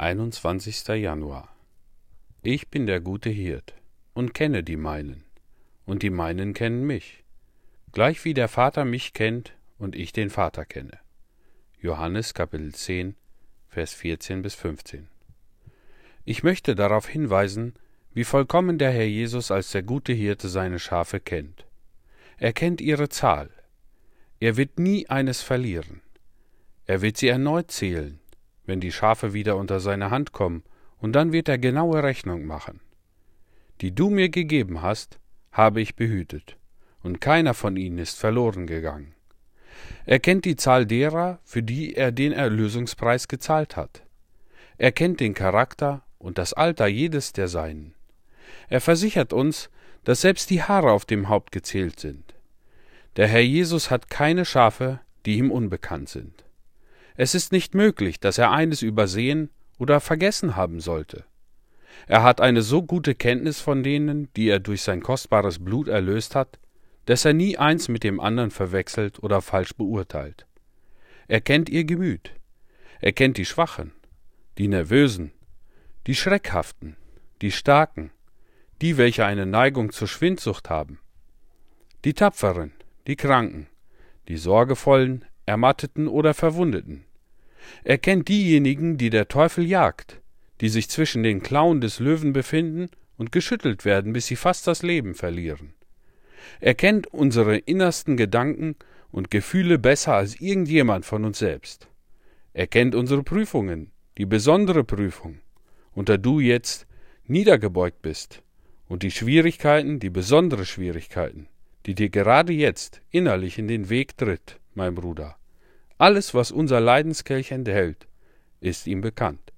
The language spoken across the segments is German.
21. Januar Ich bin der gute Hirt und kenne die meinen, und die meinen kennen mich, gleich wie der Vater mich kennt und ich den Vater kenne. Johannes Kapitel 10, Vers 14 bis 15. Ich möchte darauf hinweisen, wie vollkommen der Herr Jesus als der gute Hirte seine Schafe kennt. Er kennt ihre Zahl. Er wird nie eines verlieren. Er wird sie erneut zählen wenn die Schafe wieder unter seine Hand kommen, und dann wird er genaue Rechnung machen. Die du mir gegeben hast, habe ich behütet, und keiner von ihnen ist verloren gegangen. Er kennt die Zahl derer, für die er den Erlösungspreis gezahlt hat. Er kennt den Charakter und das Alter jedes der Seinen. Er versichert uns, dass selbst die Haare auf dem Haupt gezählt sind. Der Herr Jesus hat keine Schafe, die ihm unbekannt sind. Es ist nicht möglich, dass er eines übersehen oder vergessen haben sollte. Er hat eine so gute Kenntnis von denen, die er durch sein kostbares Blut erlöst hat, dass er nie eins mit dem anderen verwechselt oder falsch beurteilt. Er kennt ihr Gemüt. Er kennt die Schwachen, die Nervösen, die Schreckhaften, die Starken, die, welche eine Neigung zur Schwindsucht haben, die Tapferen, die Kranken, die Sorgevollen, Ermatteten oder Verwundeten, er kennt diejenigen, die der Teufel jagt, die sich zwischen den Klauen des Löwen befinden und geschüttelt werden, bis sie fast das Leben verlieren. Er kennt unsere innersten Gedanken und Gefühle besser als irgendjemand von uns selbst. Er kennt unsere Prüfungen, die besondere Prüfung, unter du jetzt niedergebeugt bist, und die Schwierigkeiten, die besondere Schwierigkeiten, die dir gerade jetzt innerlich in den Weg tritt, mein Bruder. Alles, was unser Leidenskelch enthält, ist ihm bekannt.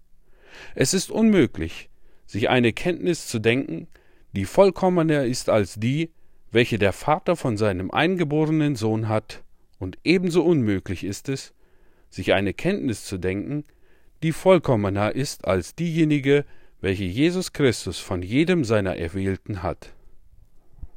Es ist unmöglich, sich eine Kenntnis zu denken, die vollkommener ist als die, welche der Vater von seinem eingeborenen Sohn hat, und ebenso unmöglich ist es, sich eine Kenntnis zu denken, die vollkommener ist als diejenige, welche Jesus Christus von jedem seiner Erwählten hat.